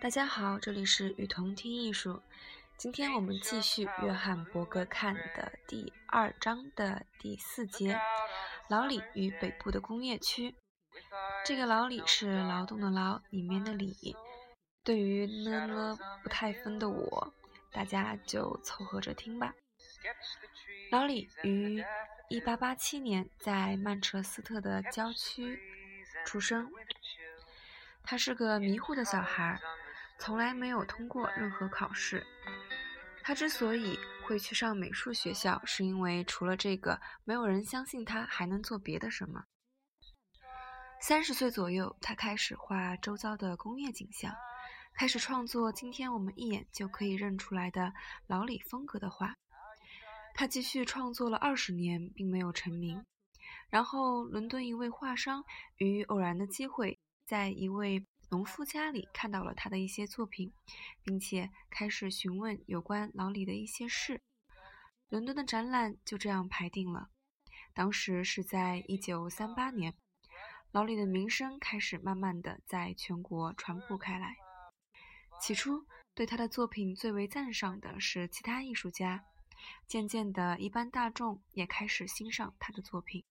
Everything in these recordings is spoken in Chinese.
大家好，这里是雨桐听艺术。今天我们继续约翰伯格看的第二章的第四节：老李与北部的工业区。这个老李是劳动的劳，里面的李。对于呢呢不太分的我，大家就凑合着听吧。老李于1887年在曼彻斯特的郊区出生。他是个迷糊的小孩，从来没有通过任何考试。他之所以会去上美术学校，是因为除了这个，没有人相信他还能做别的什么。三十岁左右，他开始画周遭的工业景象，开始创作今天我们一眼就可以认出来的老李风格的画。他继续创作了二十年，并没有成名。然后，伦敦一位画商于偶然的机会。在一位农夫家里看到了他的一些作品，并且开始询问有关老李的一些事。伦敦的展览就这样排定了。当时是在一九三八年，老李的名声开始慢慢的在全国传播开来。起初，对他的作品最为赞赏的是其他艺术家，渐渐的，一般大众也开始欣赏他的作品。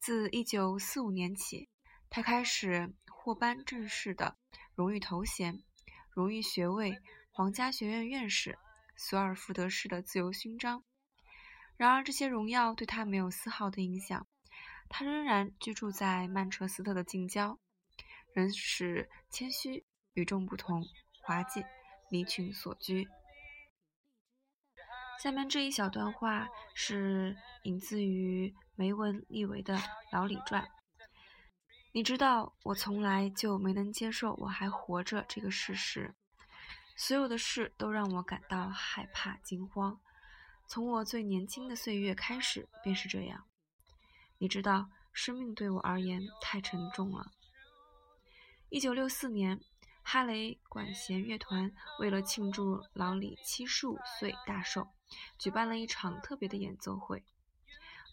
自一九四五年起。他开始获颁正式的荣誉头衔、荣誉学位、皇家学院院士、索尔福德式的自由勋章。然而，这些荣耀对他没有丝毫的影响。他仍然居住在曼彻斯特的近郊，仍是谦虚、与众不同、滑稽、离群所居。下面这一小段话是引自于梅文·利维的《老李传》。你知道，我从来就没能接受我还活着这个事实。所有的事都让我感到害怕、惊慌。从我最年轻的岁月开始便是这样。你知道，生命对我而言太沉重了。一九六四年，哈雷管弦乐团为了庆祝老李七十五岁大寿，举办了一场特别的演奏会，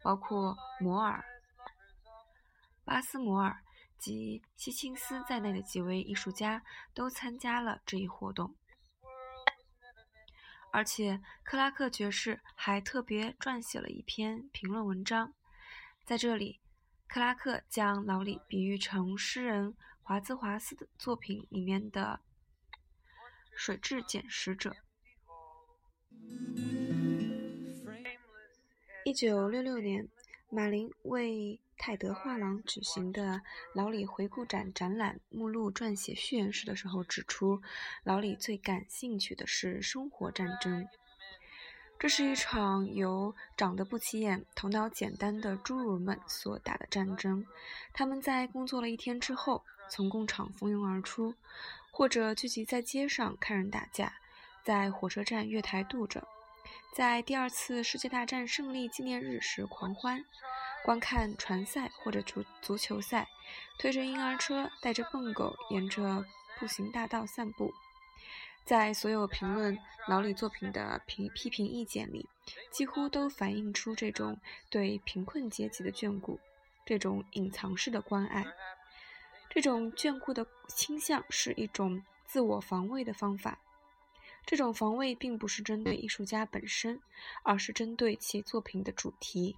包括摩尔、巴斯摩尔。及希钦斯在内的几位艺术家都参加了这一活动，而且克拉克爵士还特别撰写了一篇评论文章。在这里，克拉克将老李比喻成诗人华兹华斯的作品里面的水质捡拾者。一九六六年，马林为。泰德画廊举行的老李回顾展展览目录撰写序言时的时候指出，老李最感兴趣的是生活战争。这是一场由长得不起眼、头脑简单的侏儒们所打的战争。他们在工作了一天之后，从工厂蜂拥而出，或者聚集在街上看人打架，在火车站月台度着，在第二次世界大战胜利纪念日时狂欢。观看船赛或者足足球赛，推着婴儿车，带着笨狗，沿着步行大道散步。在所有评论老李作品的评批评意见里，几乎都反映出这种对贫困阶级的眷顾，这种隐藏式的关爱。这种眷顾的倾向是一种自我防卫的方法。这种防卫并不是针对艺术家本身，而是针对其作品的主题。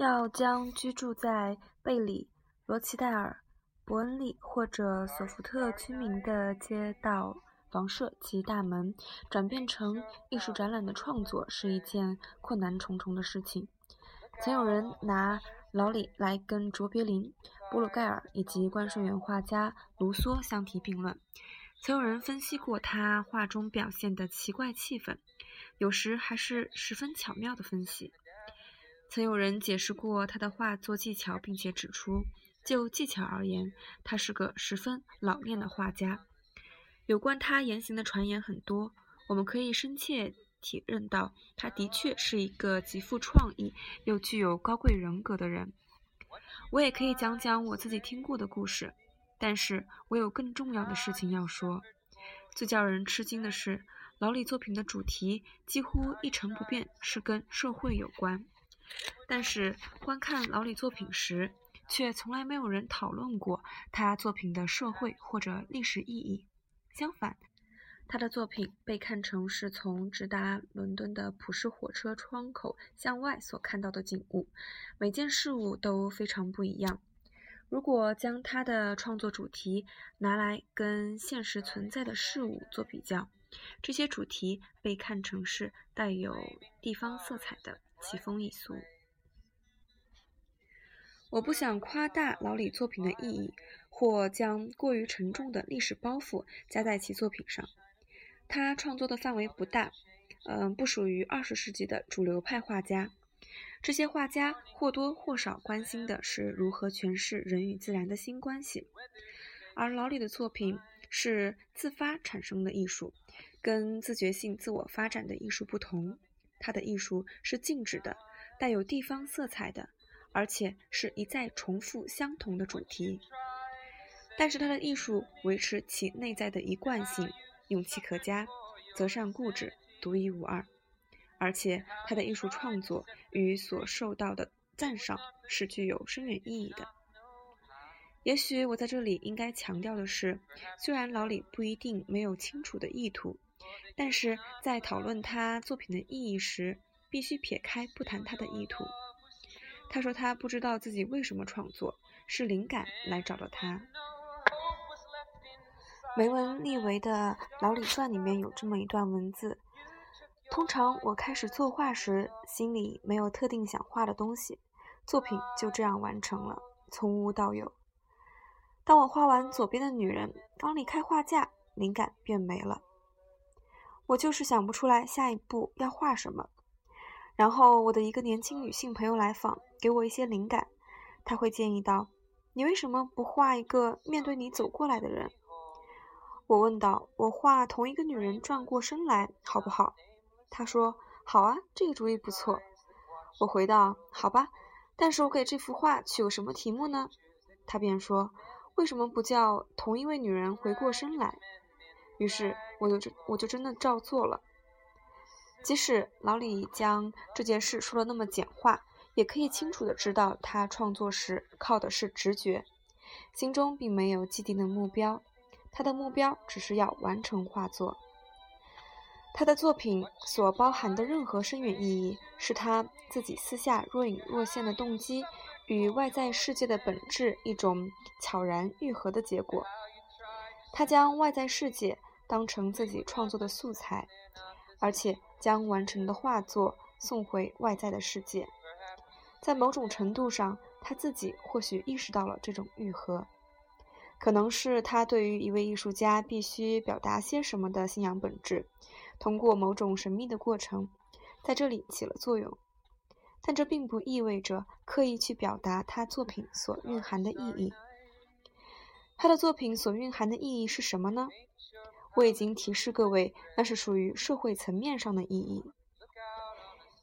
要将居住在贝里、罗奇代尔、伯恩利或者索福特居民的街道房舍及大门转变成艺术展览的创作，是一件困难重重的事情。曾有人拿老李来跟卓别林、布鲁盖尔以及关顺园画家卢梭相提并论。曾有人分析过他画中表现的奇怪气氛，有时还是十分巧妙的分析。曾有人解释过他的画作技巧，并且指出，就技巧而言，他是个十分老练的画家。有关他言行的传言很多，我们可以深切体认到，他的确是一个极富创意又具有高贵人格的人。我也可以讲讲我自己听过的故事，但是我有更重要的事情要说。最叫人吃惊的是，老李作品的主题几乎一成不变，是跟社会有关。但是观看老李作品时，却从来没有人讨论过他作品的社会或者历史意义。相反，他的作品被看成是从直达伦敦的普式火车窗口向外所看到的景物，每件事物都非常不一样。如果将他的创作主题拿来跟现实存在的事物做比较，这些主题被看成是带有地方色彩的奇风异俗。我不想夸大老李作品的意义，或将过于沉重的历史包袱加在其作品上。他创作的范围不大，嗯，不属于二十世纪的主流派画家。这些画家或多或少关心的是如何诠释人与自然的新关系，而老李的作品是自发产生的艺术，跟自觉性自我发展的艺术不同。他的艺术是静止的，带有地方色彩的，而且是一再重复相同的主题。但是他的艺术维持其内在的一贯性，勇气可嘉，择善固执，独一无二。而且他的艺术创作与所受到的赞赏是具有深远意义的。也许我在这里应该强调的是，虽然老李不一定没有清楚的意图，但是在讨论他作品的意义时，必须撇开不谈他的意图。他说他不知道自己为什么创作，是灵感来找了他。梅文利维的《老李传》里面有这么一段文字。通常我开始作画时，心里没有特定想画的东西，作品就这样完成了，从无到有。当我画完左边的女人，刚离开画架，灵感便没了。我就是想不出来下一步要画什么。然后我的一个年轻女性朋友来访，给我一些灵感。她会建议道：“你为什么不画一个面对你走过来的人？”我问道：“我画同一个女人转过身来，好不好？”她说：“好啊，这个主意不错。”我回道：“好吧，但是我给这幅画取个什么题目呢？”她便说：“为什么不叫同一位女人回过身来？”于是我就真我就真的照做了。即使老李将这件事说的那么简化，也可以清楚的知道，他创作时靠的是直觉，心中并没有既定的目标，他的目标只是要完成画作。他的作品所包含的任何深远意义，是他自己私下若隐若现的动机与外在世界的本质一种悄然愈合的结果。他将外在世界当成自己创作的素材，而且将完成的画作送回外在的世界。在某种程度上，他自己或许意识到了这种愈合，可能是他对于一位艺术家必须表达些什么的信仰本质。通过某种神秘的过程，在这里起了作用，但这并不意味着刻意去表达他作品所蕴含的意义。他的作品所蕴含的意义是什么呢？我已经提示各位，那是属于社会层面上的意义。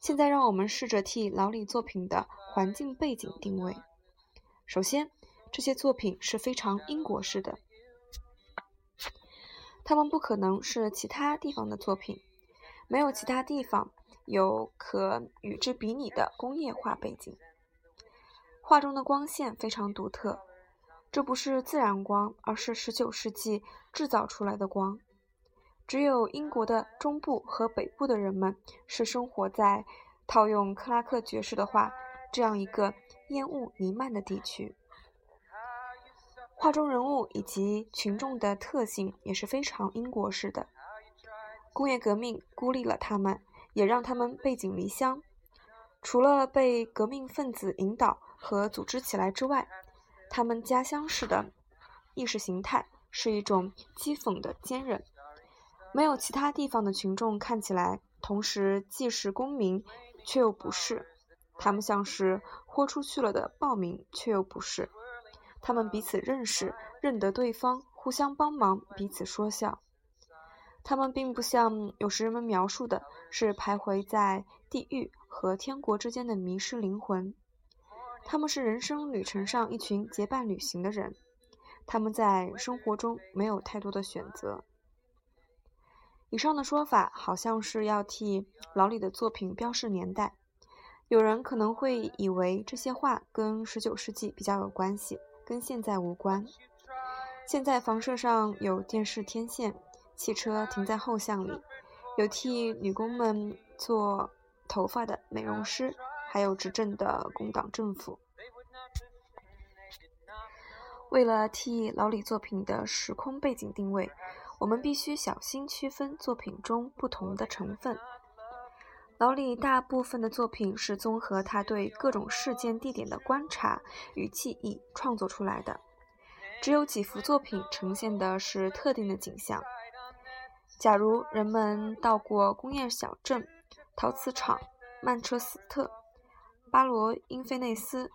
现在，让我们试着替老李作品的环境背景定位。首先，这些作品是非常英国式的。他们不可能是其他地方的作品，没有其他地方有可与之比拟的工业化背景。画中的光线非常独特，这不是自然光，而是19世纪制造出来的光。只有英国的中部和北部的人们是生活在套用克拉克爵士的话，这样一个烟雾弥漫的地区。画中人物以及群众的特性也是非常英国式的。工业革命孤立了他们，也让他们背井离乡。除了被革命分子引导和组织起来之外，他们家乡式的意识形态是一种讥讽的坚韧。没有其他地方的群众看起来同时既是公民，却又不是。他们像是豁出去了的暴民，却又不是。他们彼此认识，认得对方，互相帮忙，彼此说笑。他们并不像有时人们描述的，是徘徊在地狱和天国之间的迷失灵魂。他们是人生旅程上一群结伴旅行的人。他们在生活中没有太多的选择。以上的说法好像是要替老李的作品标示年代，有人可能会以为这些画跟19世纪比较有关系，跟现在无关。现在房舍上有电视天线，汽车停在后巷里，有替女工们做头发的美容师，还有执政的工党政府。为了替老李作品的时空背景定位，我们必须小心区分作品中不同的成分。老李大部分的作品是综合他对各种事件地点的观察与记忆创作出来的，只有几幅作品呈现的是特定的景象。假如人们到过工业小镇、陶瓷厂、曼彻斯特、巴罗因菲内斯、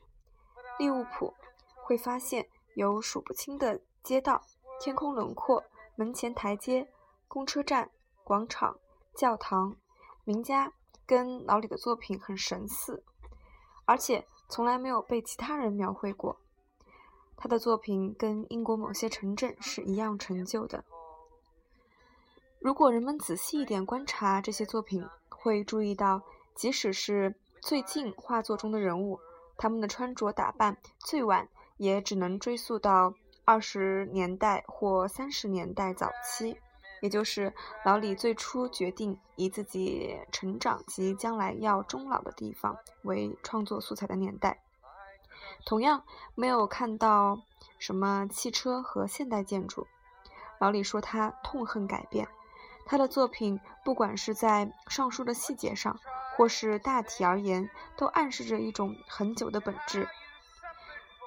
利物浦，会发现。有数不清的街道、天空轮廓、门前台阶、公车站、广场、教堂、名家，跟老李的作品很神似，而且从来没有被其他人描绘过。他的作品跟英国某些城镇是一样陈旧的。如果人们仔细一点观察这些作品，会注意到，即使是最近画作中的人物，他们的穿着打扮最晚。也只能追溯到二十年代或三十年代早期，也就是老李最初决定以自己成长及将来要终老的地方为创作素材的年代。同样没有看到什么汽车和现代建筑。老李说他痛恨改变，他的作品不管是在上述的细节上，或是大体而言，都暗示着一种很久的本质。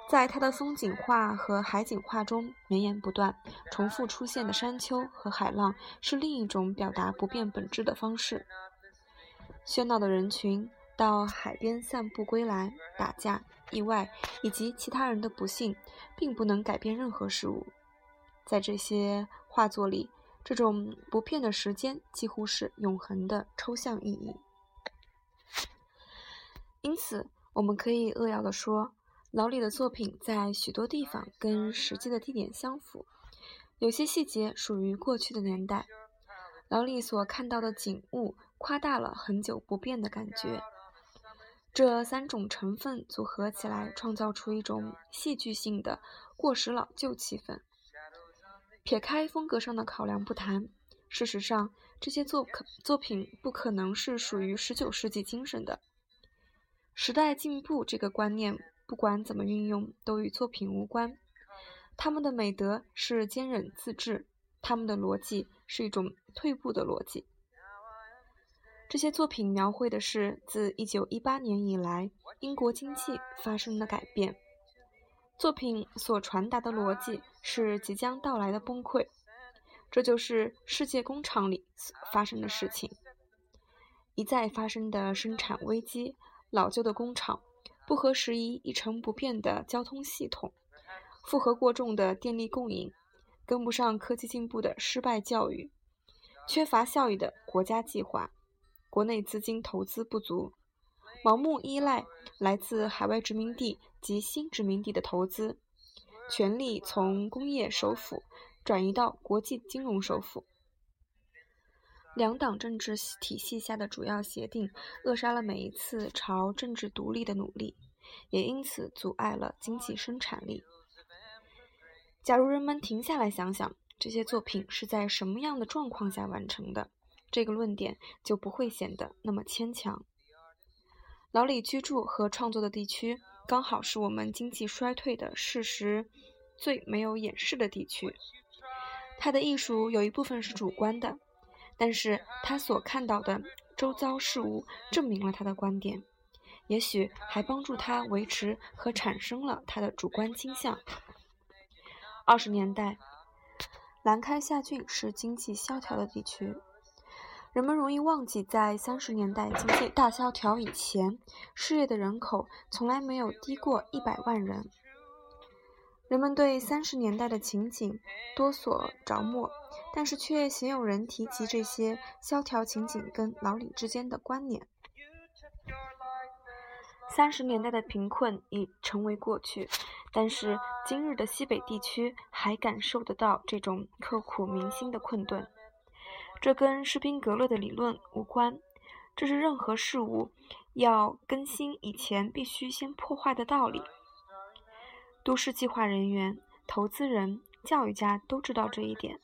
在他的风景画和海景画中，绵延不断、重复出现的山丘和海浪是另一种表达不变本质的方式。喧闹的人群到海边散步归来，打架、意外以及其他人的不幸，并不能改变任何事物。在这些画作里，这种不变的时间几乎是永恒的抽象意义。因此，我们可以扼要地说。老李的作品在许多地方跟实际的地点相符，有些细节属于过去的年代。老李所看到的景物夸大了很久不变的感觉。这三种成分组合起来，创造出一种戏剧性的过时老旧气氛。撇开风格上的考量不谈，事实上这些作可作品不可能是属于十九世纪精神的。时代进步这个观念。不管怎么运用，都与作品无关。他们的美德是坚忍自制，他们的逻辑是一种退步的逻辑。这些作品描绘的是自1918年以来英国经济发生的改变。作品所传达的逻辑是即将到来的崩溃，这就是世界工厂里发生的事情：一再发生的生产危机，老旧的工厂。不合时宜、一成不变的交通系统，负荷过重的电力供应，跟不上科技进步的失败教育，缺乏效益的国家计划，国内资金投资不足，盲目依赖来自海外殖民地及新殖民地的投资，权力从工业首府转移到国际金融首府。两党政治体系下的主要协定扼杀了每一次朝政治独立的努力，也因此阻碍了经济生产力。假如人们停下来想想这些作品是在什么样的状况下完成的，这个论点就不会显得那么牵强。老李居住和创作的地区刚好是我们经济衰退的事实最没有掩饰的地区，他的艺术有一部分是主观的。但是他所看到的周遭事物证明了他的观点，也许还帮助他维持和产生了他的主观倾向。二十年代，兰开夏郡是经济萧条的地区，人们容易忘记，在三十年代经济大萧条以前，失业的人口从来没有低过一百万人。人们对三十年代的情景多所着墨，但是却鲜有人提及这些萧条情景跟老李之间的关联。三十年代的贫困已成为过去，但是今日的西北地区还感受得到这种刻苦铭心的困顿。这跟施宾格勒的理论无关，这是任何事物要更新以前必须先破坏的道理。都市计划人员、投资人、教育家都知道这一点。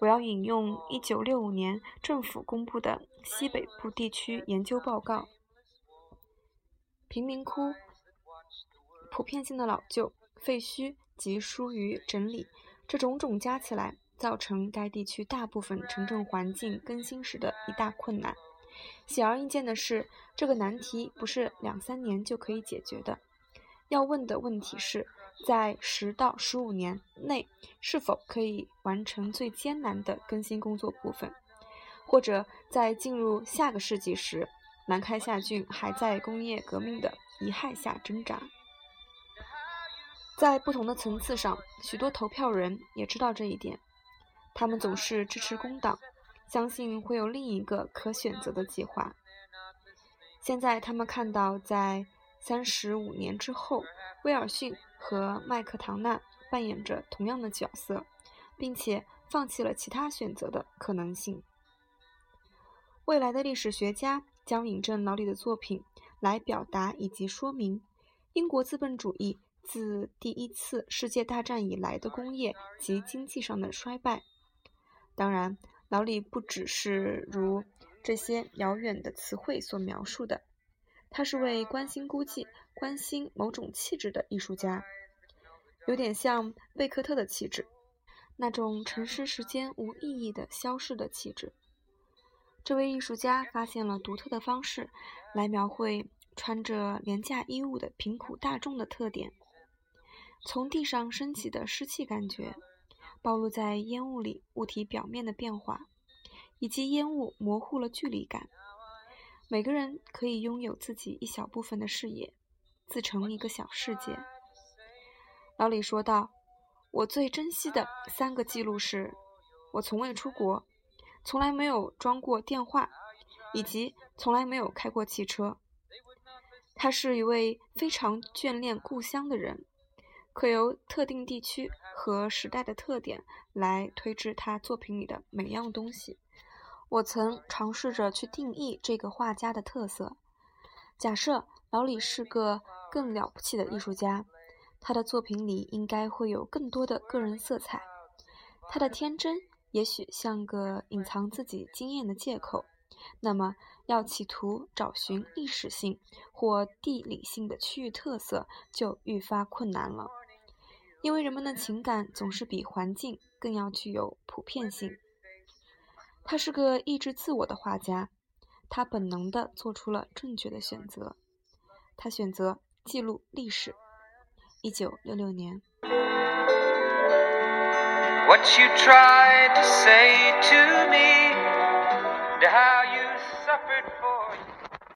我要引用1965年政府公布的西北部地区研究报告：贫民窟、普遍性的老旧、废墟及疏于整理，这种种加起来，造成该地区大部分城镇环境更新时的一大困难。显而易见的是，这个难题不是两三年就可以解决的。要问的问题是。在十到十五年内，是否可以完成最艰难的更新工作部分？或者在进入下个世纪时，南开下郡还在工业革命的遗害下挣扎？在不同的层次上，许多投票人也知道这一点。他们总是支持工党，相信会有另一个可选择的计划。现在，他们看到在三十五年之后，威尔逊。和麦克唐纳扮演着同样的角色，并且放弃了其他选择的可能性。未来的历史学家将引证老李的作品来表达以及说明英国资本主义自第一次世界大战以来的工业及经济上的衰败。当然，老李不只是如这些遥远的词汇所描述的。他是位关心孤寂、关心某种气质的艺术家，有点像贝克特的气质，那种沉思时间无意义的消逝的气质。这位艺术家发现了独特的方式来描绘穿着廉价衣物的贫苦大众的特点：从地上升起的湿气感觉，暴露在烟雾里物体表面的变化，以及烟雾模糊了距离感。每个人可以拥有自己一小部分的视野，自成一个小世界。老李说道：“我最珍惜的三个记录是：我从未出国，从来没有装过电话，以及从来没有开过汽车。”他是一位非常眷恋故乡的人，可由特定地区和时代的特点来推知他作品里的每样东西。我曾尝试着去定义这个画家的特色。假设老李是个更了不起的艺术家，他的作品里应该会有更多的个人色彩。他的天真也许像个隐藏自己经验的借口。那么，要企图找寻历史性或地理性的区域特色就愈发困难了，因为人们的情感总是比环境更要具有普遍性。他是个抑制自我的画家他本能地做出了正确的选择。他选择记录历史。一九六六年。What you tried to say to me